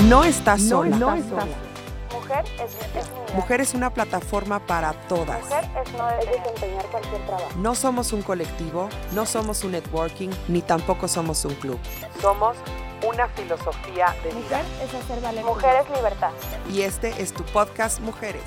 No estás sola. No estás Mujer es. Mujer es una plataforma para todas. Mujer es no es desempeñar cualquier trabajo. No somos un colectivo, no somos un networking, ni tampoco somos un club. Somos una filosofía de vida. es hacer valer. Mujer es libertad. Y este es tu podcast Mujeres.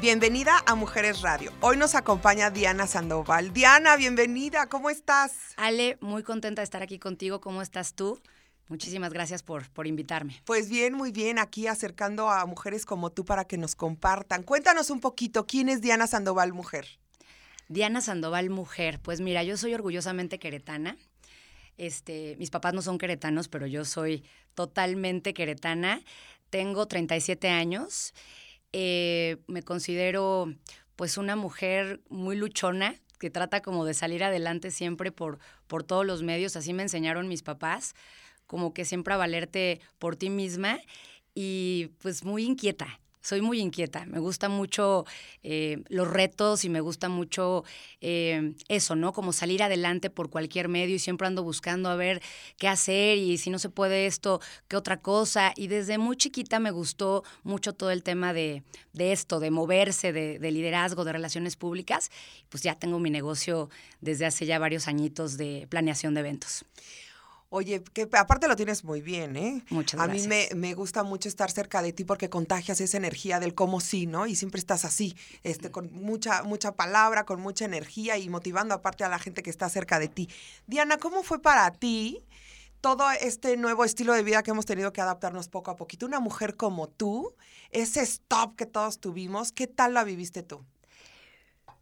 Bienvenida a Mujeres Radio. Hoy nos acompaña Diana Sandoval. Diana, bienvenida, ¿cómo estás? Ale, muy contenta de estar aquí contigo. ¿Cómo estás tú? Muchísimas gracias por, por invitarme. Pues bien, muy bien, aquí acercando a mujeres como tú para que nos compartan. Cuéntanos un poquito, ¿quién es Diana Sandoval, mujer? Diana Sandoval, mujer. Pues mira, yo soy orgullosamente queretana. Este, mis papás no son queretanos, pero yo soy totalmente queretana. Tengo 37 años. Eh, me considero pues una mujer muy luchona que trata como de salir adelante siempre por, por todos los medios. Así me enseñaron mis papás, como que siempre a valerte por ti misma y pues muy inquieta soy muy inquieta, me gusta mucho eh, los retos y me gusta mucho eh, eso, ¿no? Como salir adelante por cualquier medio y siempre ando buscando a ver qué hacer y si no se puede esto, qué otra cosa. Y desde muy chiquita me gustó mucho todo el tema de, de esto, de moverse, de, de liderazgo, de relaciones públicas. Pues ya tengo mi negocio desde hace ya varios añitos de planeación de eventos. Oye, que aparte lo tienes muy bien, ¿eh? Muchas A gracias. mí me, me gusta mucho estar cerca de ti porque contagias esa energía del cómo sí, ¿no? Y siempre estás así, este, con mucha, mucha palabra, con mucha energía y motivando aparte a la gente que está cerca de ti. Diana, ¿cómo fue para ti todo este nuevo estilo de vida que hemos tenido que adaptarnos poco a poquito? Una mujer como tú, ese stop que todos tuvimos, ¿qué tal la viviste tú?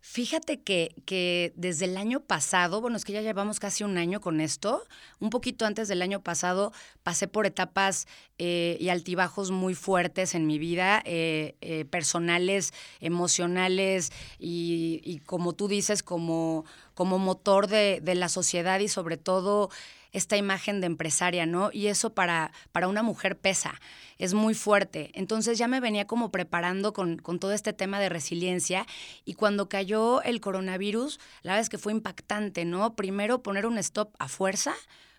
Fíjate que, que, desde el año pasado, bueno, es que ya llevamos casi un año con esto, un poquito antes del año pasado pasé por etapas eh, y altibajos muy fuertes en mi vida, eh, eh, personales, emocionales y, y, como tú dices, como, como motor de, de la sociedad y sobre todo esta imagen de empresaria, ¿no? Y eso para, para una mujer pesa, es muy fuerte. Entonces ya me venía como preparando con, con, todo este tema de resiliencia y cuando cayó el coronavirus, la verdad es que fue impactante, ¿no? Primero poner un stop a fuerza,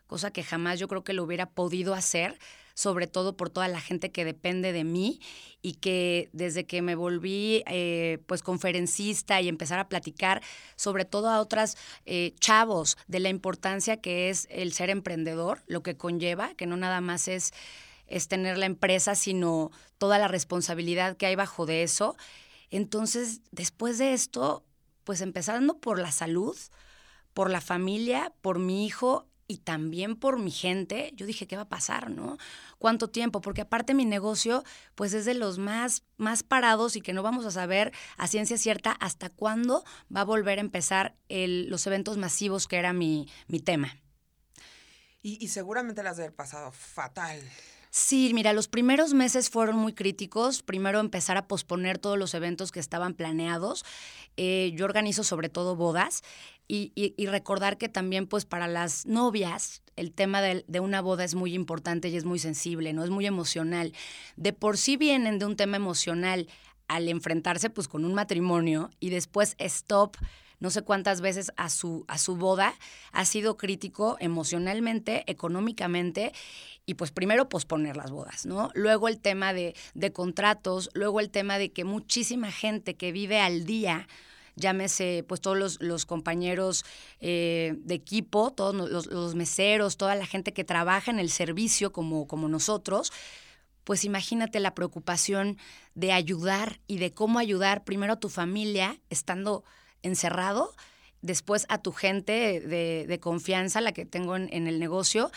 cosa que jamás yo creo que lo hubiera podido hacer sobre todo por toda la gente que depende de mí y que desde que me volví eh, pues conferencista y empezar a platicar sobre todo a otras eh, chavos de la importancia que es el ser emprendedor, lo que conlleva, que no nada más es, es tener la empresa, sino toda la responsabilidad que hay bajo de eso. Entonces, después de esto, pues empezando por la salud, por la familia, por mi hijo y también por mi gente, yo dije, ¿qué va a pasar, no? ¿Cuánto tiempo? Porque aparte mi negocio, pues es de los más, más parados y que no vamos a saber a ciencia cierta hasta cuándo va a volver a empezar el, los eventos masivos que era mi, mi tema. Y, y seguramente las de haber pasado fatal. Sí, mira, los primeros meses fueron muy críticos. Primero empezar a posponer todos los eventos que estaban planeados. Eh, yo organizo sobre todo bodas y, y, y, recordar que también pues para las novias el tema de, de, una boda es muy importante y es muy sensible, ¿no? Es muy emocional. De por sí vienen de un tema emocional al enfrentarse pues con un matrimonio y después stop no sé cuántas veces a su, a su boda, ha sido crítico emocionalmente, económicamente, y pues primero posponer las bodas, ¿no? Luego el tema de, de contratos, luego el tema de que muchísima gente que vive al día, llámese pues todos los, los compañeros eh, de equipo, todos los, los, meseros, toda la gente que trabaja en el servicio como, como nosotros, pues imagínate la preocupación de ayudar y de cómo ayudar primero a tu familia estando encerrado, después a tu gente de, de confianza, la que tengo en, en el negocio,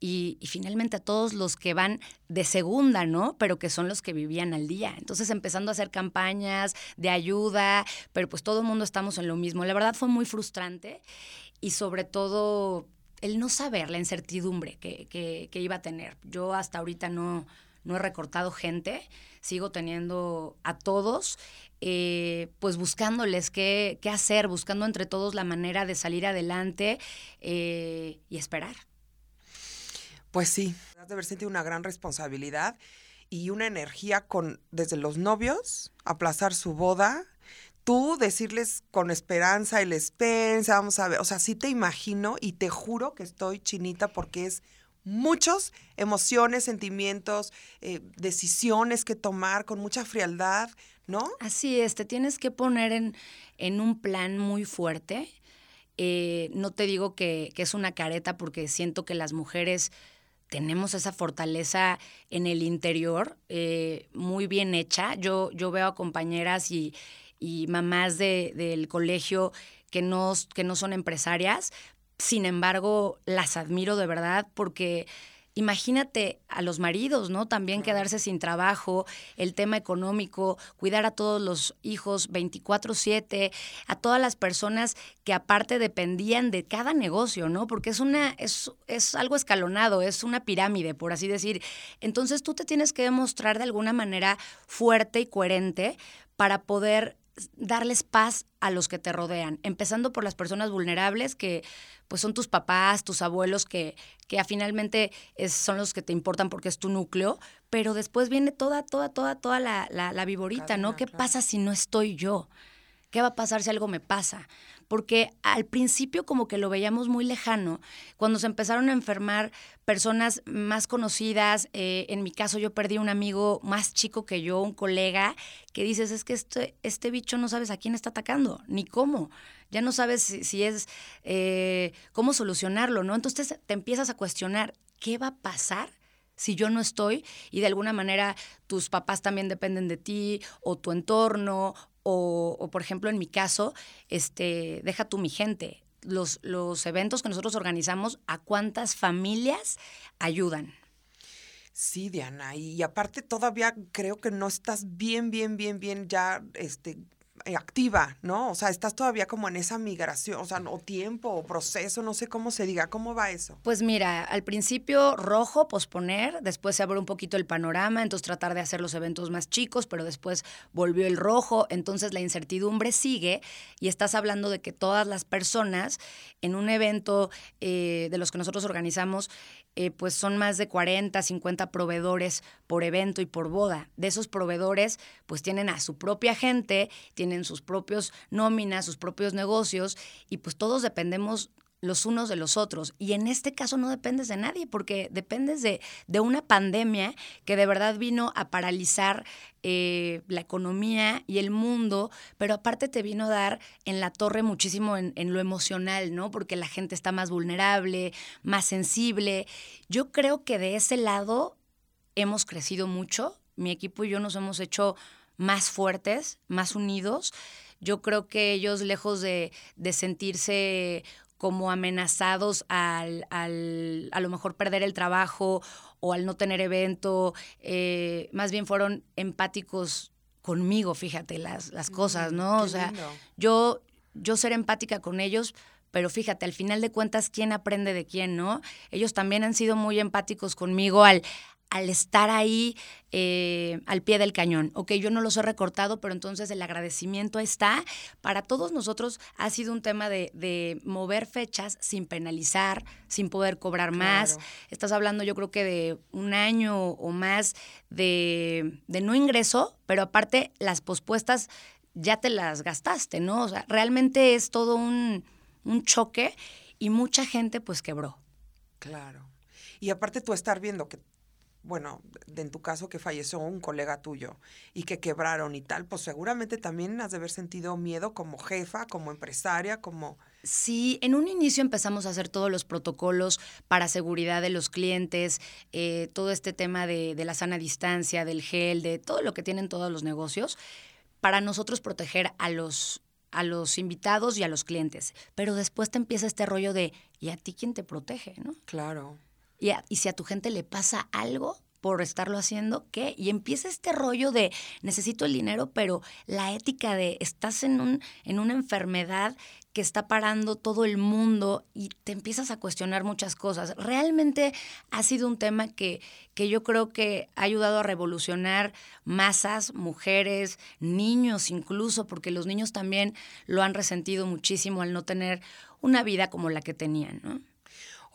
y, y, finalmente a todos los que van de segunda, ¿no? Pero que son los que vivían al día. Entonces empezando a hacer campañas de ayuda, pero pues todo el mundo estamos en lo mismo. La verdad fue muy frustrante y sobre todo el no saber, la incertidumbre que, que, que iba a tener. Yo hasta ahorita no, no he recortado gente, sigo teniendo a todos, eh, pues buscándoles qué, qué, hacer, buscando entre todos la manera de salir adelante eh, y esperar. Pues sí, has de haber sentido una gran responsabilidad y una energía con desde los novios, aplazar su boda, tú decirles con esperanza y les vamos a ver, o sea, sí te imagino y te juro que estoy chinita porque es muchos emociones, sentimientos, eh, decisiones que tomar con mucha frialdad, ¿no? Así es, te tienes que poner en, en un plan muy fuerte. Eh, no te digo que, que es una careta porque siento que las mujeres tenemos esa fortaleza en el interior eh, muy bien hecha. Yo, yo veo a compañeras y, y mamás de, del colegio que no, que no son empresarias, sin embargo, las admiro de verdad porque imagínate a los maridos, ¿no? También quedarse sin trabajo, el tema económico, cuidar a todos los hijos 24/7, a todas las personas que aparte dependían de cada negocio, ¿no? Porque es una es, es algo escalonado, es una pirámide, por así decir. Entonces tú te tienes que demostrar de alguna manera fuerte y coherente para poder darles paz a los que te rodean, empezando por las personas vulnerables que pues son tus papás, tus abuelos que, que finalmente es, son los que te importan porque es tu núcleo, pero después viene toda, toda, toda, toda la, la, la viborita, ¿no? ¿Qué pasa si no estoy yo? ¿Qué va a pasar si algo me pasa? Porque al principio como que lo veíamos muy lejano, cuando se empezaron a enfermar personas más conocidas, eh, en mi caso yo perdí un amigo más chico que yo, un colega, que dices, es que este, este bicho no sabes a quién está atacando, ni cómo, ya no sabes si, es, eh, cómo solucionarlo, ¿no? Entonces te empiezas a cuestionar, ¿qué va a pasar? si yo no estoy y de alguna manera tus papás también dependen de ti o tu entorno o, por ejemplo, en mi caso, este, deja tú mi gente. Los, los eventos que nosotros organizamos, ¿a cuántas familias ayudan? Sí, Diana, y aparte todavía creo que no estás bien, bien, bien, bien ya este, activa, ¿no? O sea, estás todavía como en esa migración, o sea, o tiempo, o proceso, no sé cómo se diga, ¿cómo va eso? Pues mira, al principio rojo, posponer, después se abrió un poquito el panorama, entonces tratar de hacer los eventos más chicos, pero después volvió el rojo, entonces la incertidumbre sigue y estás hablando de que todas las personas en un evento eh, de los que nosotros organizamos eh, pues son más de 40, 50 proveedores por evento y por boda. De esos proveedores, pues tienen a su propia gente, tienen sus propios nóminas, sus propios negocios, y pues todos dependemos los unos de los otros. Y en este caso no dependes de nadie, porque dependes de, de una pandemia que de verdad vino a paralizar eh, la economía y el mundo, pero aparte te vino a dar en la torre muchísimo en, en lo emocional, ¿no? Porque la gente está más vulnerable, más sensible. Yo creo que de ese lado hemos crecido mucho. Mi equipo y yo nos hemos hecho más fuertes, más unidos. Yo creo que ellos, lejos de, de sentirse como amenazados al, al, a lo mejor perder el trabajo o al no tener evento, eh, más bien fueron empáticos conmigo, fíjate, las, las cosas, ¿no? o sea, yo, yo ser empática con ellos, pero fíjate, al final de cuentas, ¿quién aprende de quién, no? Ellos también han sido muy empáticos conmigo al, al estar ahí eh, al pie del cañón. Ok, yo no los he recortado, pero entonces el agradecimiento está. Para todos nosotros ha sido un tema de, mover fechas sin penalizar, sin poder cobrar más. Estás hablando yo creo que de un año o más de, de no ingreso, pero aparte las pospuestas ya te las gastaste, ¿no? O sea, realmente es todo un, un choque y mucha gente pues quebró. Claro. Y aparte tú estar viendo que bueno, en tu caso que falleció un colega tuyo y que quebraron y tal, pues seguramente también has de haber sentido miedo como jefa, como empresaria, como... Sí, en un inicio empezamos a hacer todos los protocolos para seguridad de los clientes, eh, todo este tema de, de la sana distancia, del gel, de todo lo que tienen todos los negocios, para nosotros proteger a los a los invitados y a los clientes. Pero después te empieza este rollo de, ¿y a ti quién te protege? ¿no? Claro. Y, si a tu gente le pasa algo por estarlo haciendo, ¿qué? Y empieza este rollo de necesito el dinero, pero la ética de estás en, un, en una enfermedad que está parando todo el mundo y te empiezas a cuestionar muchas cosas. Realmente ha sido un tema que, que yo creo que ha ayudado a revolucionar masas, mujeres, niños incluso, porque los niños también lo han resentido muchísimo al no tener una vida como la que tenían, ¿no?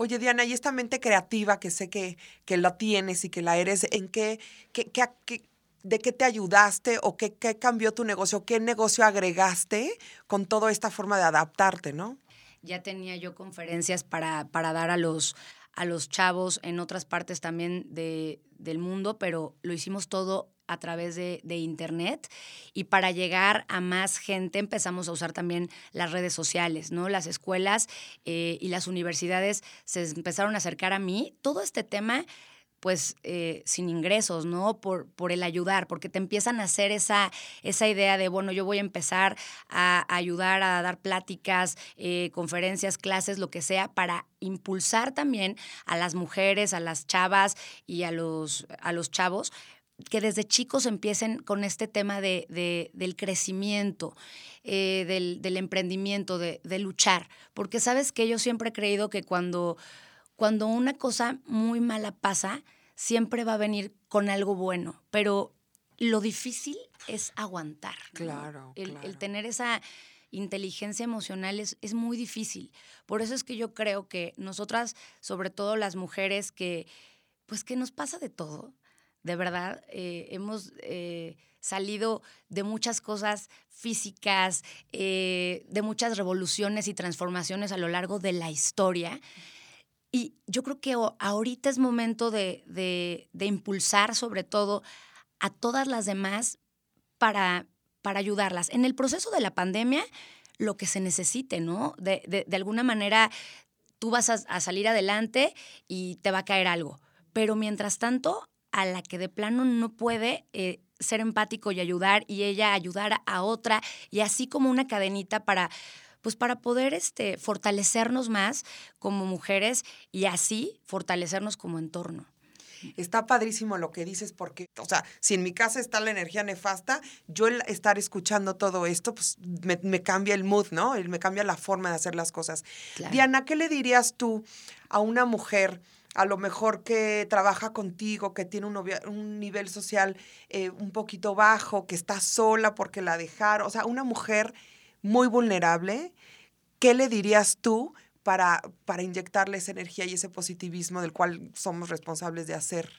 Oye, Diana, y esta mente creativa que sé que, que la tienes y que la eres, ¿en qué, qué, qué, de qué te ayudaste o qué, qué cambió tu negocio? ¿Qué negocio agregaste con toda esta forma de adaptarte, no? Ya tenía yo conferencias para, para dar a los, a los chavos en otras partes también de, del mundo, pero lo hicimos todo a través de, Internet y para llegar a más gente empezamos a usar también las redes sociales, ¿no? Las escuelas eh, y las universidades se empezaron a acercar a mí. Todo este tema pues eh, sin ingresos, ¿no? Por, por el ayudar, porque te empiezan a hacer esa, esa idea de, bueno, yo voy a empezar a ayudar a dar pláticas, eh, conferencias, clases, lo que sea, para impulsar también a las mujeres, a las chavas y a los, a los chavos que desde chicos empiecen con este tema de, del crecimiento, eh, del, emprendimiento, de, luchar. Porque sabes que yo siempre he creído que cuando, cuando una cosa muy mala pasa, siempre va a venir con algo bueno. Pero lo difícil es aguantar. Claro. El, el, tener esa inteligencia emocional es, es muy difícil. Por eso es que yo creo que nosotras, sobre todo las mujeres que, pues que nos pasa de todo, de verdad, eh, hemos eh, salido de muchas cosas físicas, eh, de muchas revoluciones y transformaciones a lo largo de la historia. Y yo creo que ahorita es momento de, de, impulsar sobre todo a todas las demás para, para ayudarlas. En el proceso de la pandemia, lo que se necesite, ¿no? De, de alguna manera, tú vas a, a salir adelante y te va a caer algo. Pero mientras tanto, a la que de plano no puede eh, ser empático y ayudar y ella ayudar a otra y así como una cadenita para pues para poder este, fortalecernos más como mujeres y así fortalecernos como entorno. Está padrísimo lo que dices porque, o sea, si en mi casa está la energía nefasta, yo el estar escuchando todo esto, pues me, cambia el mood, ¿no? Me cambia la forma de hacer las cosas. Diana, ¿qué le dirías tú a una mujer? A lo mejor que trabaja contigo, que tiene un, un nivel social eh, un poquito bajo, que está sola porque la dejaron, o sea, una mujer muy vulnerable, ¿qué le dirías tú para, para inyectarle esa energía y ese positivismo del cual somos responsables de hacer?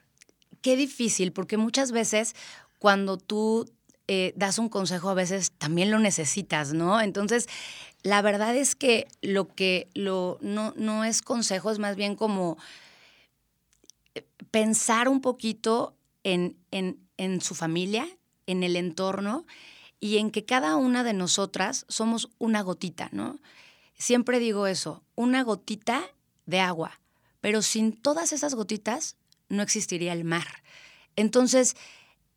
Qué difícil, porque muchas veces cuando tú eh, das un consejo, a veces también lo necesitas, ¿no? Entonces, la verdad es que lo que lo, no, no es consejo, es más bien como pensar un poquito en, en, su familia, en el entorno y en que cada una de nosotras somos una gotita, ¿no? Siempre digo eso, una gotita de agua, pero sin todas esas gotitas no existiría el mar. Entonces,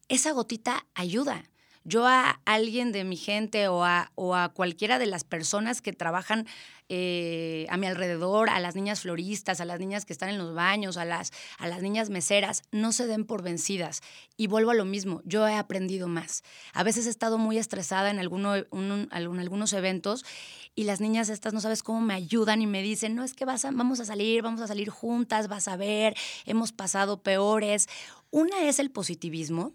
esa gotita ayuda yo a alguien de mi gente o a, o a cualquiera de las personas que trabajan eh, a mi alrededor, a las niñas floristas, a las niñas que están en los baños, a las, a las niñas meseras, no se den por vencidas. Y vuelvo a lo mismo, yo he aprendido más. A veces he estado muy estresada en, alguno, en algunos eventos y las niñas estas no sabes cómo me ayudan y me dicen, no es que vas vamos a salir, vamos a salir juntas, vas a ver, hemos pasado peores. Una es el positivismo,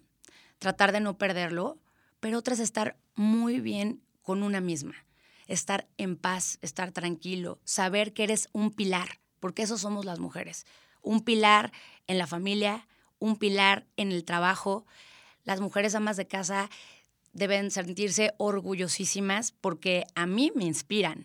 tratar de no perderlo pero otra es estar muy bien con una misma, estar en paz, estar tranquilo, saber que eres un pilar, porque eso somos las mujeres, un pilar en la familia, un pilar en el trabajo. Las mujeres amas de casa deben sentirse orgullosísimas porque a mí me inspiran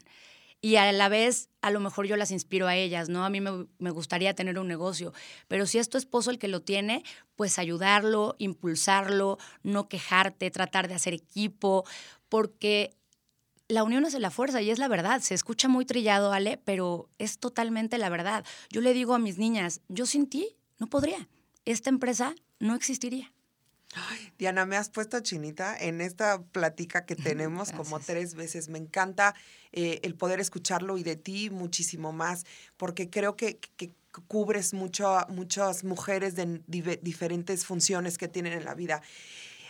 y a la vez a lo mejor yo las inspiro a ellas, ¿no? A mí me, gustaría tener un negocio, pero si es tu esposo el que lo tiene, pues ayudarlo, impulsarlo, no quejarte, tratar de hacer equipo, porque la unión hace la fuerza y es la verdad. Se escucha muy trillado, Ale, pero es totalmente la verdad. Yo le digo a mis niñas, yo sin ti no podría. Esta empresa no existiría. Diana, me has puesto chinita en esta plática que tenemos como tres veces. Me encanta eh, el poder escucharlo y de ti muchísimo más, porque creo que, cubres mucho, muchas mujeres de diferentes funciones que tienen en la vida.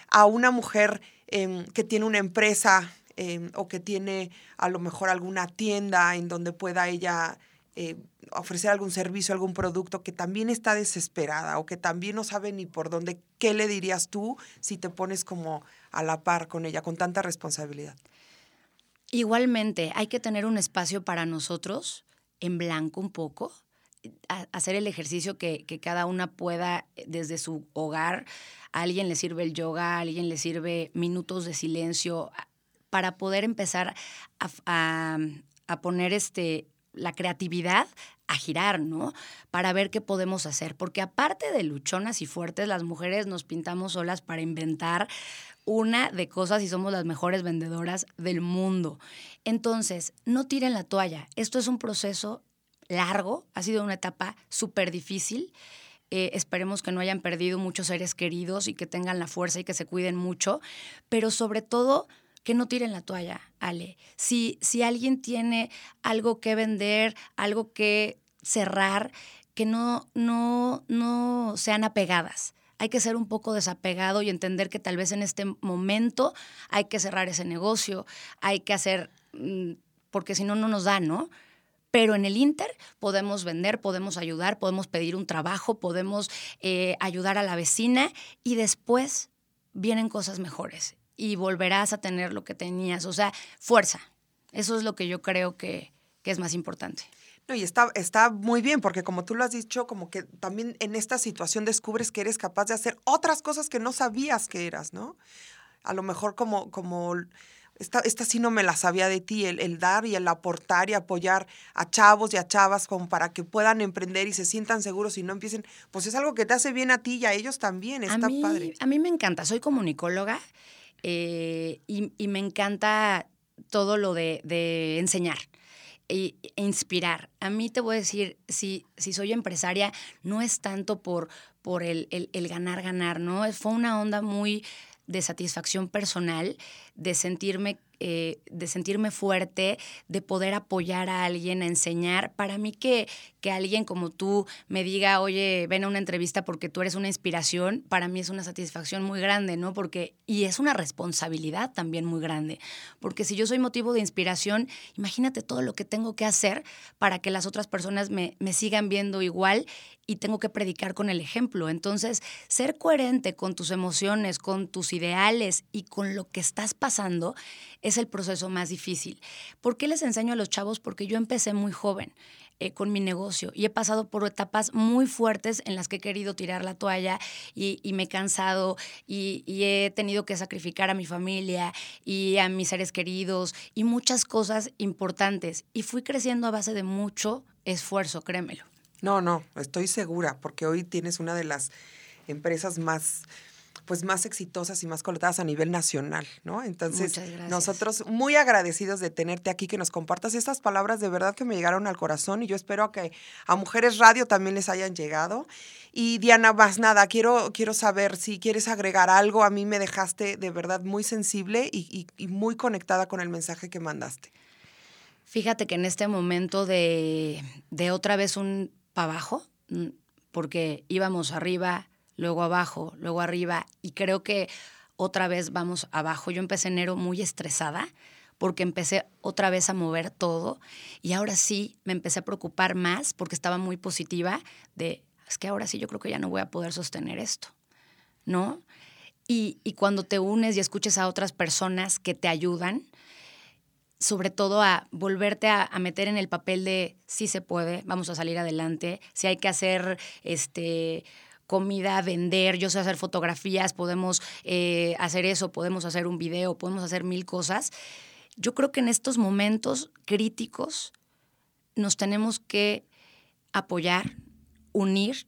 A una mujer em, que tiene una empresa em, o que tiene a lo mejor alguna tienda en donde pueda ella eh, ofrecer algún servicio, algún producto que también está desesperada o que también no sabe ni por dónde, ¿qué le dirías tú si te pones como a la par con ella, con tanta responsabilidad? Igualmente, hay que tener un espacio para nosotros, en blanco un poco, hacer el ejercicio que, cada una pueda desde su hogar. A alguien le sirve el yoga, a alguien le sirve minutos de silencio para poder empezar a poner este, la creatividad a girar, ¿no? Para ver qué podemos hacer. Porque aparte de luchonas y fuertes, las mujeres nos pintamos solas para inventar una de cosas y somos las mejores vendedoras del mundo. Entonces, no tiren la toalla. Esto es un proceso largo, ha sido una etapa súper difícil. Eh, esperemos que no hayan perdido muchos seres queridos y que tengan la fuerza y que se cuiden mucho, pero sobre todo que no tiren la toalla, Ale. Si, si alguien tiene algo que vender, algo que cerrar, que no, no, no sean apegadas. Hay que ser un poco desapegado y entender que tal vez en este momento hay que cerrar ese negocio, hay que hacer, mm, porque si no, no nos da, ¿no? Pero en el Inter podemos vender, podemos ayudar, podemos pedir un trabajo, podemos eh, ayudar a la vecina y después vienen cosas mejores y volverás a tener lo que tenías. O sea, fuerza. Eso es lo que yo creo que, es más importante. No, y está, está muy bien, porque como tú lo has dicho, como que también en esta situación descubres que eres capaz de hacer otras cosas que no sabías que eras, ¿no? A lo mejor como, como esta, esta sí no me la sabía de ti, el, el, dar y el aportar y apoyar a chavos y a chavas como para que puedan emprender y se sientan seguros y no empiecen, pues es algo que te hace bien a ti y a ellos también, está padre. A mí me encanta, soy comunicóloga eh, y, me encanta todo lo de, enseñar e, inspirar. A mí te voy a decir, si, si soy empresaria, no es tanto por, por el, el, ganar, ganar, ¿no? Fue una onda muy de satisfacción personal, de sentirme eh, de sentirme fuerte, de poder apoyar a alguien, a enseñar. Para mí que, que alguien como tú me diga, oye, ven a una entrevista porque tú eres una inspiración, para mí es una satisfacción muy grande, ¿no? Porque, y es una responsabilidad también muy grande, porque si yo soy motivo de inspiración, imagínate todo lo que tengo que hacer para que las otras personas me, me sigan viendo igual y tengo que predicar con el ejemplo. Entonces, ser coherente con tus emociones, con tus ideales y con lo que estás pasando es el proceso más difícil. ¿Por qué les enseño a los chavos? Porque yo empecé muy joven. Eh, con mi negocio y he pasado por etapas muy fuertes en las que he querido tirar la toalla y, me he cansado y, he tenido que sacrificar a mi familia y a mis seres queridos y muchas cosas importantes y fui creciendo a base de mucho esfuerzo, créemelo. No, no, estoy segura porque hoy tienes una de las empresas más pues más exitosas y más colocadas a nivel nacional, ¿no? Entonces, nosotros muy agradecidos de tenerte aquí, que nos compartas estas palabras de verdad que me llegaron al corazón y yo espero que a Mujeres Radio también les hayan llegado. Y Diana, más nada, quiero, quiero saber si quieres agregar algo. A mí me dejaste de verdad muy sensible y, muy conectada con el mensaje que mandaste. Fíjate que en este momento de, de otra vez un para abajo, mm, porque íbamos arriba, luego abajo, luego arriba, y creo que otra vez vamos abajo. Yo empecé enero muy estresada porque empecé otra vez a mover todo y ahora sí me empecé a preocupar más porque estaba muy positiva de, es que ahora sí yo creo que ya no voy a poder sostener esto, ¿no? Y, y cuando te unes y escuches a otras personas que te ayudan, sobre todo a volverte a, a, meter en el papel de sí se puede, vamos a salir adelante, si hay que hacer este comida, vender, yo sé hacer fotografías, podemos eh, hacer eso, podemos hacer un video, podemos hacer mil cosas. Yo creo que en estos momentos críticos nos tenemos que apoyar, unir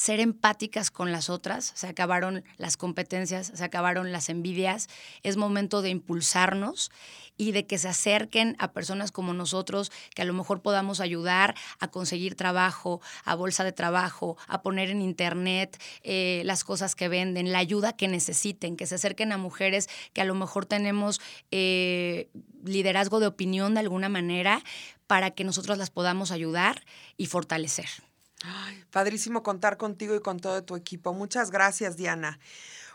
ser empáticas con las otras, se acabaron las competencias, se acabaron las envidias, es momento de impulsarnos y de que se acerquen a personas como nosotros, que a lo mejor podamos ayudar a conseguir trabajo, a bolsa de trabajo, a poner en internet eh, las cosas que venden, la ayuda que necesiten, que se acerquen a mujeres que a lo mejor tenemos eh, liderazgo de opinión de alguna manera para que nosotros las podamos ayudar y fortalecer. Ay, padrísimo contar contigo y con todo tu equipo. Muchas gracias, Diana.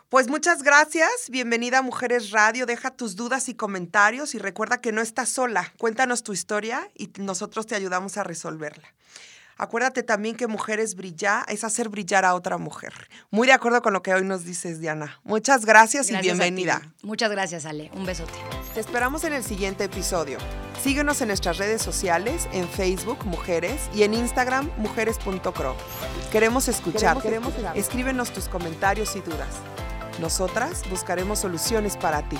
Pues muchas gracias, bienvenida a Mujeres Radio, deja tus dudas y comentarios y recuerda que no estás sola, cuéntanos tu historia y nosotros te ayudamos a resolverla. Acuérdate también que mujeres brillar es hacer brillar a otra mujer. Muy de acuerdo con lo que hoy nos dices, Diana. Muchas gracias, y bienvenida. Muchas gracias, Ale. Un besote. Te esperamos en el siguiente episodio. Síguenos en nuestras redes sociales, en Facebook Mujeres y en Instagram mujeres.cro. Queremos escuchar. Queremos, Escríbenos tus comentarios y dudas. Nosotras buscaremos soluciones para ti.